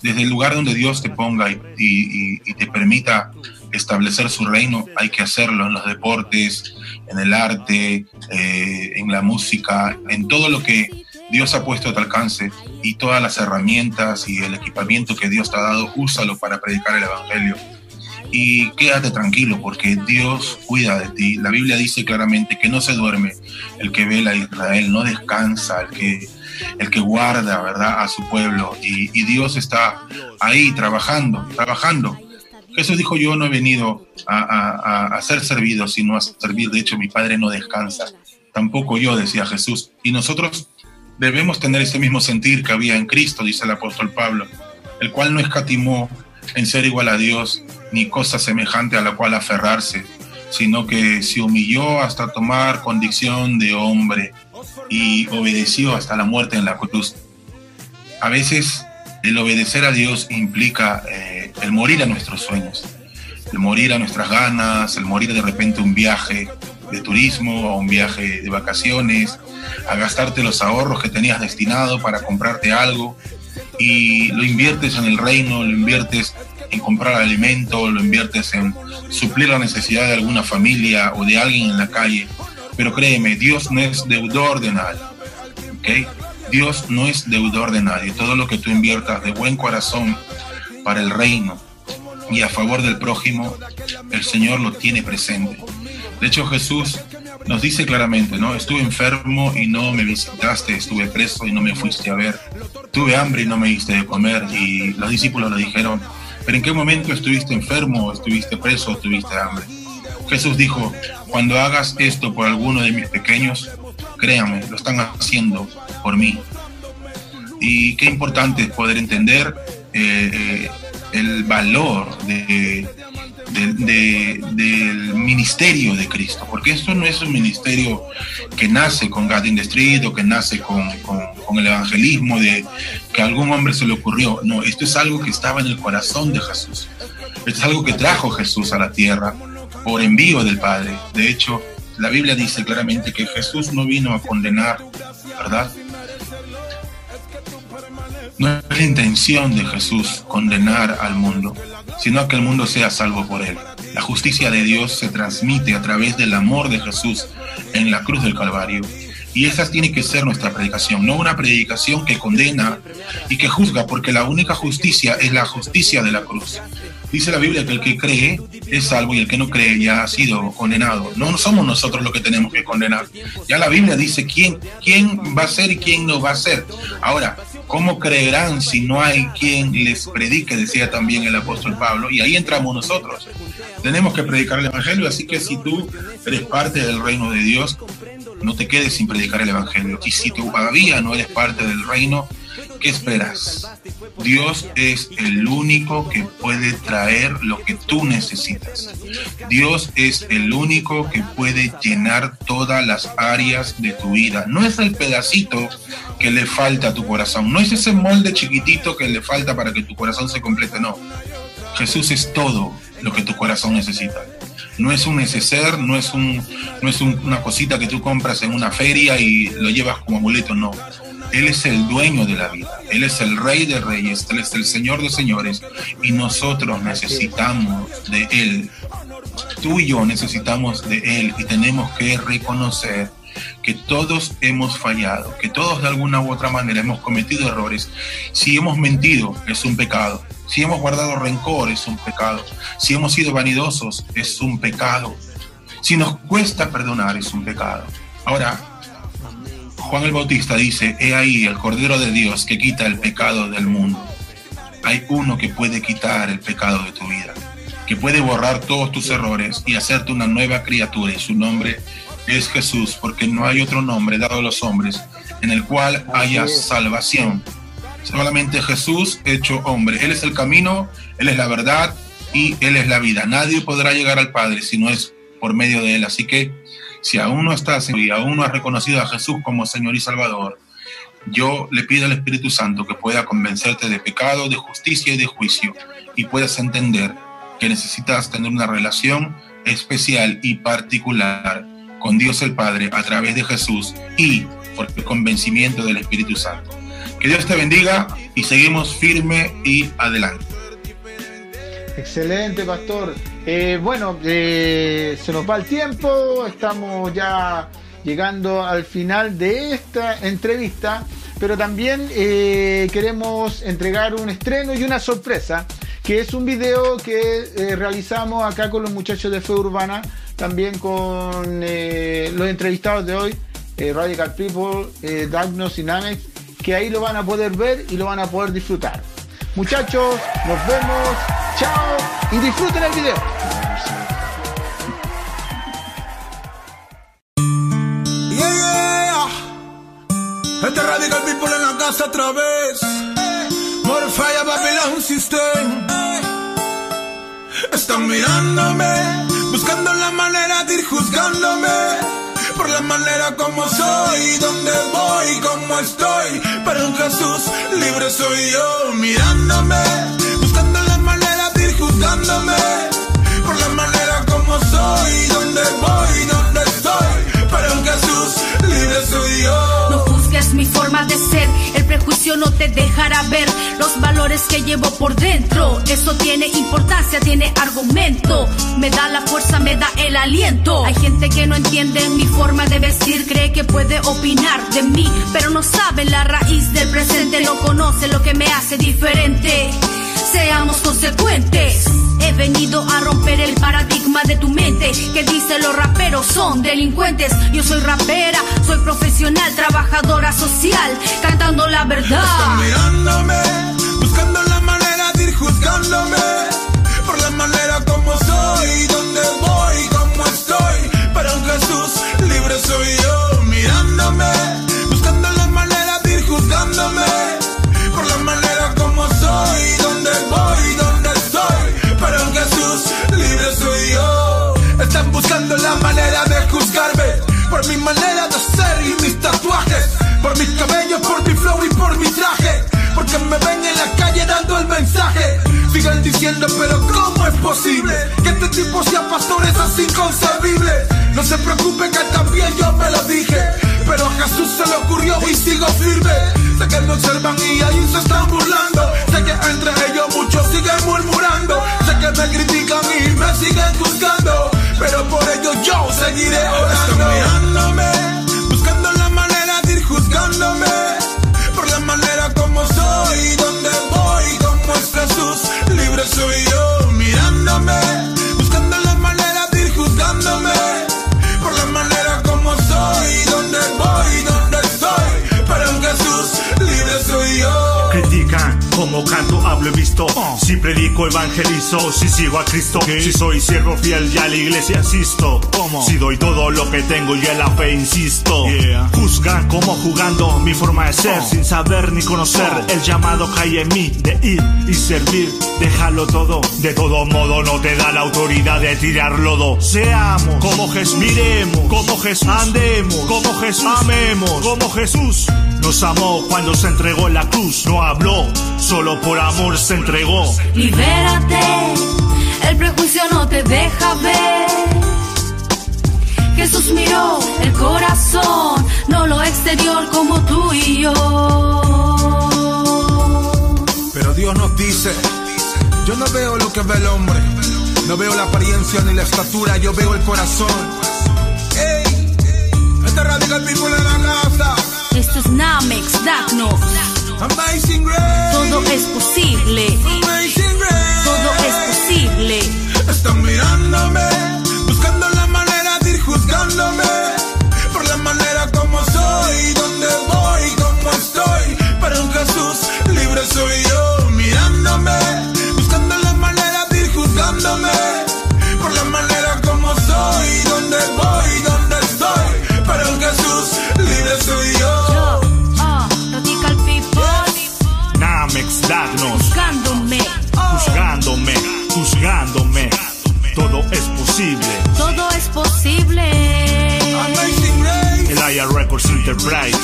Desde el lugar donde Dios te ponga y, te permita establecer su reino, hay que hacerlo en los deportes, en el arte, eh, en la música, en todo lo que Dios ha puesto a tu alcance y todas las herramientas y el equipamiento que Dios te ha dado, úsalo para predicar el Evangelio. Y quédate tranquilo porque Dios cuida de ti. La Biblia dice claramente que no se duerme el que vela a Israel, no descansa el que, el que guarda ¿verdad? a su pueblo. Y, y Dios está ahí trabajando, trabajando. Jesús dijo, yo no he venido a, a, ser servido, sino a servir. De hecho, mi Padre no descansa. Tampoco yo, decía Jesús. Y nosotros debemos tener ese mismo sentir que había en Cristo, dice el apóstol Pablo, el cual no escatimó en ser igual a Dios, ni cosa semejante a la cual aferrarse, sino que se humilló hasta tomar condición de hombre y obedeció hasta la muerte en la cruz. A veces el obedecer a Dios implica eh, el morir a nuestros sueños, el morir a nuestras ganas, el morir de repente un viaje de turismo o un viaje de vacaciones, a gastarte los ahorros que tenías destinado para comprarte algo y lo inviertes en el reino, lo inviertes en comprar alimento, lo inviertes en suplir la necesidad de alguna familia o de alguien en la calle. Pero créeme, Dios no es deudor de nadie. ¿okay? Dios no es deudor de nadie. Todo lo que tú inviertas de buen corazón para el reino y a favor del prójimo, el Señor lo tiene presente. De hecho, Jesús nos dice claramente, ¿no? Estuve enfermo y no me visitaste, estuve preso y no me fuiste a ver, tuve hambre y no me diste de comer. Y los discípulos le dijeron, ¿pero en qué momento estuviste enfermo, estuviste preso, tuviste hambre? Jesús dijo, cuando hagas esto por alguno de mis pequeños, créanme, lo están haciendo por mí. Y qué importante poder entender eh, eh, el valor de, del ministerio de Cristo, porque esto no es un ministerio que nace con God in the Street o que nace con, con, con, el evangelismo de que a algún hombre se le ocurrió, no, esto es algo que estaba en el corazón de Jesús, esto es algo que trajo Jesús a la tierra por envío del Padre, de hecho la Biblia dice claramente que Jesús no vino a condenar, ¿verdad? No es la intención de Jesús condenar al mundo, sino que el mundo sea salvo por él. La justicia de Dios se transmite a través del amor de Jesús en la cruz del Calvario. Y esa tiene que ser nuestra predicación, no una predicación que condena y que juzga, porque la única justicia es la justicia de la cruz. Dice la Biblia que el que cree es salvo y el que no cree ya ha sido condenado. No somos nosotros los que tenemos que condenar. Ya la Biblia dice quién, quién va a ser y quién no va a ser. Ahora, ¿Cómo creerán si no hay quien les predique? Decía también el apóstol Pablo. Y ahí entramos nosotros. Tenemos que predicar el Evangelio, así que si tú eres parte del reino de Dios, no te quedes sin predicar el Evangelio. Y si todavía no eres parte del reino, ¿qué esperas? Dios es el único que puede traer lo que tú necesitas. Dios es el único que puede llenar todas las áreas de tu vida. No es el pedacito que le falta a tu corazón. No es ese molde chiquitito que le falta para que tu corazón se complete. No. Jesús es todo lo que tu corazón necesita. No es un neceser, no es, un, no es una cosita que tú compras en una feria y lo llevas como amuleto, no. Él es el dueño de la vida, Él es el rey de reyes, Él es el señor de señores y nosotros necesitamos de Él. Tú y yo necesitamos de Él y tenemos que reconocer que todos hemos fallado, que todos de alguna u otra manera hemos cometido errores. Si hemos mentido, es un pecado. Si hemos guardado rencor, es un pecado. Si hemos sido vanidosos, es un pecado. Si nos cuesta perdonar, es un pecado. Ahora, Juan el Bautista dice, he ahí el Cordero de Dios que quita el pecado del mundo. Hay uno que puede quitar el pecado de tu vida, que puede borrar todos tus errores y hacerte una nueva criatura y su nombre es Jesús, porque no hay otro nombre dado a los hombres en el cual haya salvación. Solamente Jesús hecho hombre. Él es el camino, Él es la verdad y Él es la vida. Nadie podrá llegar al Padre si no es por medio de Él. Así que si aún no estás y aún no has reconocido a Jesús como Señor y Salvador, yo le pido al Espíritu Santo que pueda convencerte de pecado, de justicia y de juicio y puedas entender que necesitas tener una relación especial y particular con Dios el Padre a través de Jesús y por el convencimiento del Espíritu Santo. Que Dios te bendiga y seguimos firme y adelante. Excelente, pastor. Eh, bueno, eh, se nos va el tiempo, estamos ya llegando al final de esta entrevista. pero también eh, queremos entregar un estreno y una sorpresa, que es un video que realizamos acá con los muchachos de Fe Urbana, también con los entrevistados de hoy, Radical People, Diagnos y Namex, que ahí lo van a poder ver y lo van a poder disfrutar. Muchachos, nos vemos, chao y disfruten el video. Este radical people en la casa otra vez. Morfaya Babylon System. Están mirándome, buscando la manera de ir juzgándome. Por la manera como soy, donde voy, cómo estoy. Pero en Jesús libre soy yo, mirándome, buscando la manera de juzgándome. Por la manera como soy, donde voy, donde estoy. Pero en Jesús libre soy yo es mi forma de ser. El prejuicio no te dejará ver los valores que llevo por dentro. Eso tiene importancia, tiene argumento. Me da la fuerza, me da el aliento. Hay gente que no entiende mi forma de vestir, cree que puede opinar de mí, pero no sabe la raíz del presente, no conoce lo que me hace diferente. Seamos consecuentes. He venido a romper el paradigma de tu mente que dice los raperos son delincuentes. Yo soy rapera, soy profesional, trabajadora social, cantando la verdad. Están mirándome, buscando la manera de ir juzgándome por la manera como soy, donde voy, cómo estoy. Pero en Jesús libre soy yo, mirándome, buscando la manera de ir juzgándome por la manera como soy, buscando la manera de juzgarme por mi manera de ser y mis tatuajes, por mis cabellos, por mi flow y por mi traje. Porque me ven en la calle dando el mensaje. Sigan diciendo, pero ¿cómo es posible que este tipo sea pastor? Es así inconcebible. No se preocupen que también yo me lo dije. Pero a Jesús se le ocurrió y sigo firme. Sé que me observan y ahí se están burlando. Sé que entre ellos muchos siguen murmurando. Sé que me critican y me siguen juzgando. Pero por ello yo seguiré mirándome, buscando la manera de ir juzgándome. Por la manera como soy, donde voy, como es Jesús. Libre soy yo, como canto, hablo y visto. Si predico, evangelizo. Si sigo a Cristo. Si soy siervo fiel, ya a la iglesia asisto. Si doy todo lo que tengo y en la fe insisto. Juzgan como jugando mi forma de ser. Sin saber ni conocer el llamado que hay en mí de ir y servir. Déjalo todo. De todo modo, no te da la autoridad de tirar lodo. Seamos como Jesús. Miremos como Jesús. Andemos como Jesús. Amemos como Jesús. Nos amó cuando se entregó en la cruz. No habló, solo por amor se entregó. Libérate, el prejuicio no te deja ver. Jesús miró el corazón, no lo exterior como tú y yo. Pero Dios nos dice, yo no veo lo que ve el hombre, no veo la apariencia ni la estatura, yo veo el corazón. Ey, este radical people en la casa. Esto es Namex, Dagno. Amazing Grace. Todo es posible. Amazing Grace. Todo es posible. Están mirándome, buscando la manera de ir juzgándome. Por la manera como soy, donde voy, cómo estoy. Pero en Jesús libre soy yo, mirándome, buscando la manera de ir juzgándome. Posible. El Aya Records Enterprise.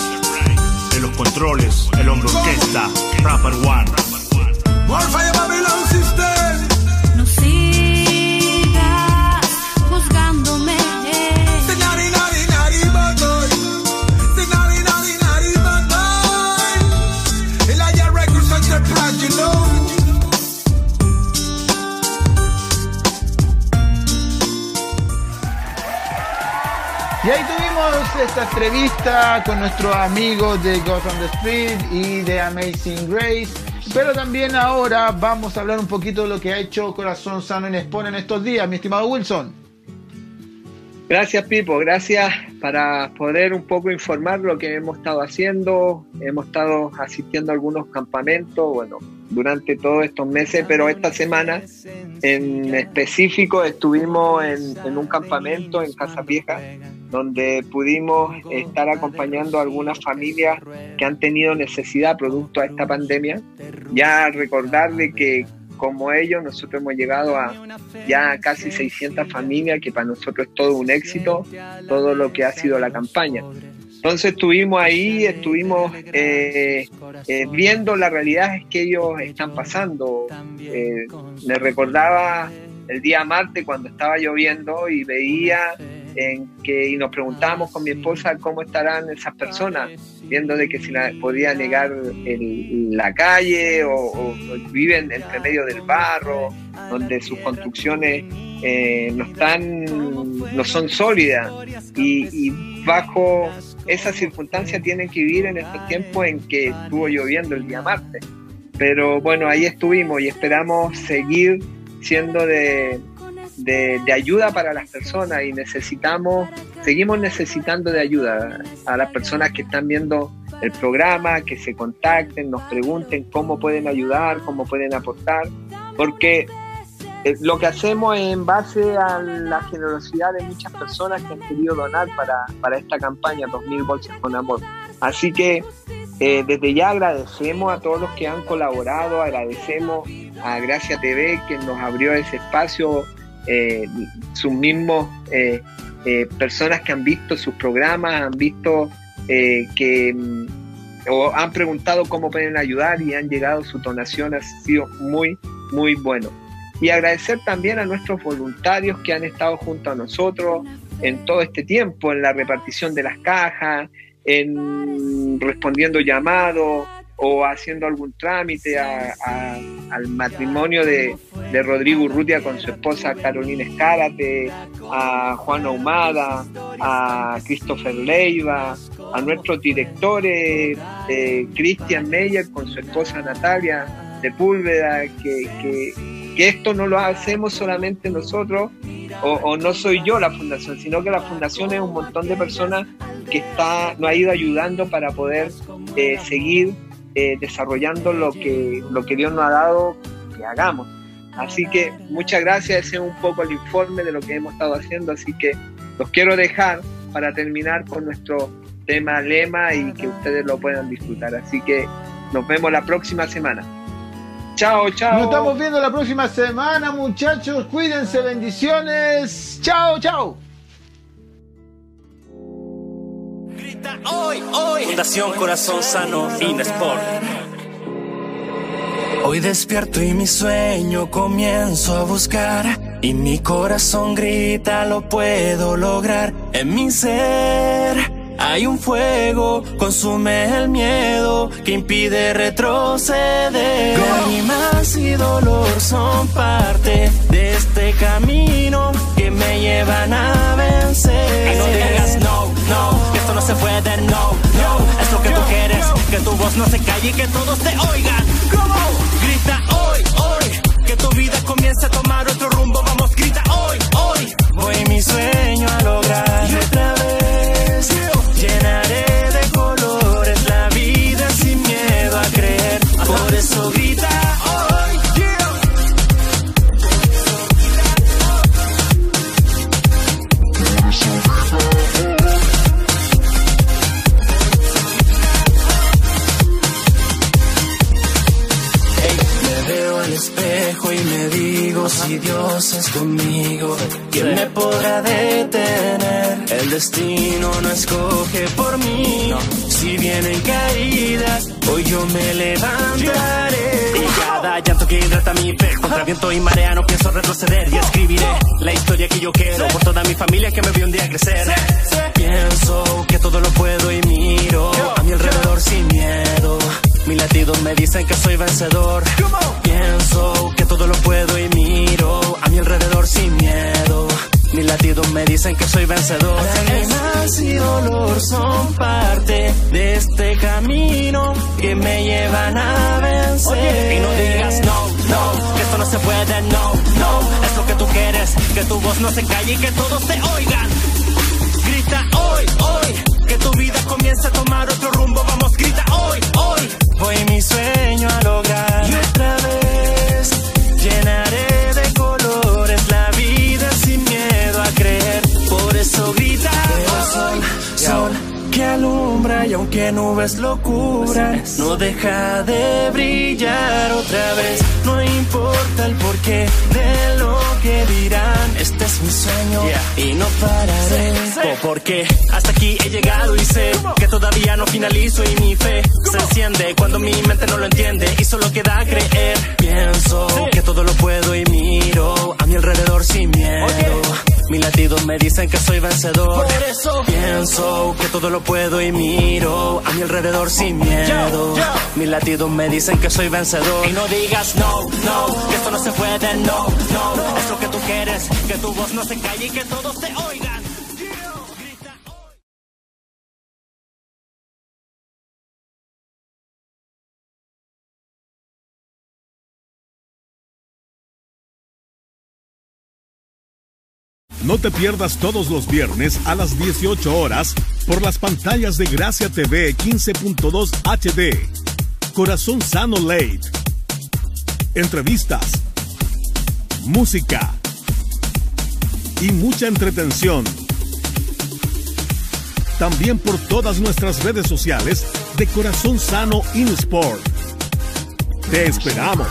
De los controles, el hombre orquesta, Rapper One. Warfare Babylon System. Con nuestros amigos de Ghost on the Street y de Amazing Grace. Pero también ahora vamos a hablar un poquito de lo que ha hecho Corazón Sano en Espon en estos días, mi estimado Wilson. Gracias Pipo, gracias para poder un poco informar lo que hemos estado haciendo. Hemos estado asistiendo a algunos campamentos, bueno, durante todos estos meses, pero esta semana en específico estuvimos en, en un campamento en Casa Vieja, donde pudimos estar acompañando a algunas familias que han tenido necesidad producto a esta pandemia. Ya recordarle que como ellos, nosotros hemos llegado a ya casi 600 familias, que para nosotros es todo un éxito, todo lo que ha sido la campaña. Entonces estuvimos ahí, estuvimos eh, eh, viendo la realidad que ellos están pasando. Eh, me recordaba el día martes cuando estaba lloviendo y veía en que y nos preguntábamos con mi esposa cómo estarán esas personas, viendo de que si la podía negar en la calle o, viven entre medio del barro, donde sus construcciones eh, no están, no son sólidas y, bajo esa circunstancia tienen que vivir en estos tiempos en que estuvo lloviendo el día martes. Pero bueno, ahí estuvimos y esperamos seguir siendo de, de, ayuda para las personas y necesitamos, seguimos necesitando de ayuda a las personas que están viendo el programa, que se contacten, nos pregunten cómo pueden ayudar, cómo pueden aportar, porque eh, lo que hacemos es en base a la generosidad de muchas personas que han querido donar para, para esta campaña 2000 bolsas con amor. Así que eh, desde ya agradecemos a todos los que han colaborado, agradecemos a Gracia TV que nos abrió ese espacio eh, sus mismos eh, eh, personas que han visto sus programas, han visto que mm, o han preguntado cómo pueden ayudar y han llegado, su donación ha sido muy, muy bueno. Y agradecer también a nuestros voluntarios que han estado junto a nosotros en todo este tiempo, en la repartición de las cajas, en respondiendo llamados, o haciendo algún trámite al matrimonio de, Rodrigo Urrutia con su esposa Carolina Escárate, a Juan Ahumada, a Christopher Leiva, a nuestros directores, eh, Christian Meyer con su esposa Natalia de Púlveda, que, esto no lo hacemos solamente nosotros, o, no soy yo la fundación, sino que la fundación es un montón de personas que está, nos ha ido ayudando para poder eh, seguir eh, desarrollando lo que, lo que Dios nos ha dado que hagamos. Así que muchas gracias, ese es un poco el informe de lo que hemos estado haciendo, así que los quiero dejar para terminar con nuestro tema lema y que ustedes lo puedan disfrutar. Así que nos vemos la próxima semana. Chao, chao. Nos estamos viendo la próxima semana, muchachos. Cuídense, bendiciones. Chao, chao. Hoy, hoy. Fundación Corazón Sano Inesport. Hoy despierto y mi sueño comienzo a buscar. Y mi corazón grita, lo puedo lograr. En mi ser hay un fuego, consume el miedo que impide retroceder. Lágrimas y dolor son parte de este camino que me llevan a vencer. No digas no, no se puede, no, no. Es lo que tú quieres, que tu voz no se calle y que todos te oigan. Grita hoy, hoy, que tu vida comience a tomar es conmigo, ¿quién me podrá detener? El destino no escoge por mí. Si vienen caídas, hoy yo me levantaré. Y cada llanto que hidrata mi fe, contra viento y marea no pienso retroceder y escribiré la historia que yo quiero por toda mi familia que me vio un día crecer. Pienso que todo lo puedo y miro a mi alrededor sin miedo. Mis latidos me dicen que soy vencedor. Pienso que todo lo puedo y miro a mi alrededor sin miedo. Mis latidos me dicen que soy vencedor. Lágrimas y dolor son parte de este camino que me llevan a vencer. Y no digas no, no, que esto no se puede, no, no. Es lo que tú quieres, que tu voz no se calle y que todos te oigan. Grita hoy, hoy, que tu vida comience a tomar otro rumbo. Vamos, grita hoy, hoy. Voy mi sueño a lograr. Y otra vez llenaré alumbra y aunque nubes lo cubran, no deja de brillar otra vez. No importa el porqué de lo que dirán, este es mi sueño y no pararé. O porque hasta aquí he llegado y sé que todavía no finalizo y mi fe se enciende cuando mi mente no lo entiende y solo queda creer. Pienso que todo lo puedo y miro a mi alrededor sin miedo. Mis latidos me dicen que soy vencedor. Por eso pienso que todo lo puedo y miro a mi alrededor sin miedo. Mis latidos me dicen que soy vencedor. Y no digas no, no, que esto no se puede, no, no. Es lo que tú quieres, que tu voz no se calle y que todos te oigan. No te pierdas todos los viernes a las 18 horas por las pantallas de Gracia TV 15.2 HD. Corazón Sano Late. Entrevistas, música y mucha entretención. También por todas nuestras redes sociales de Corazón Sano In Sport. Te esperamos.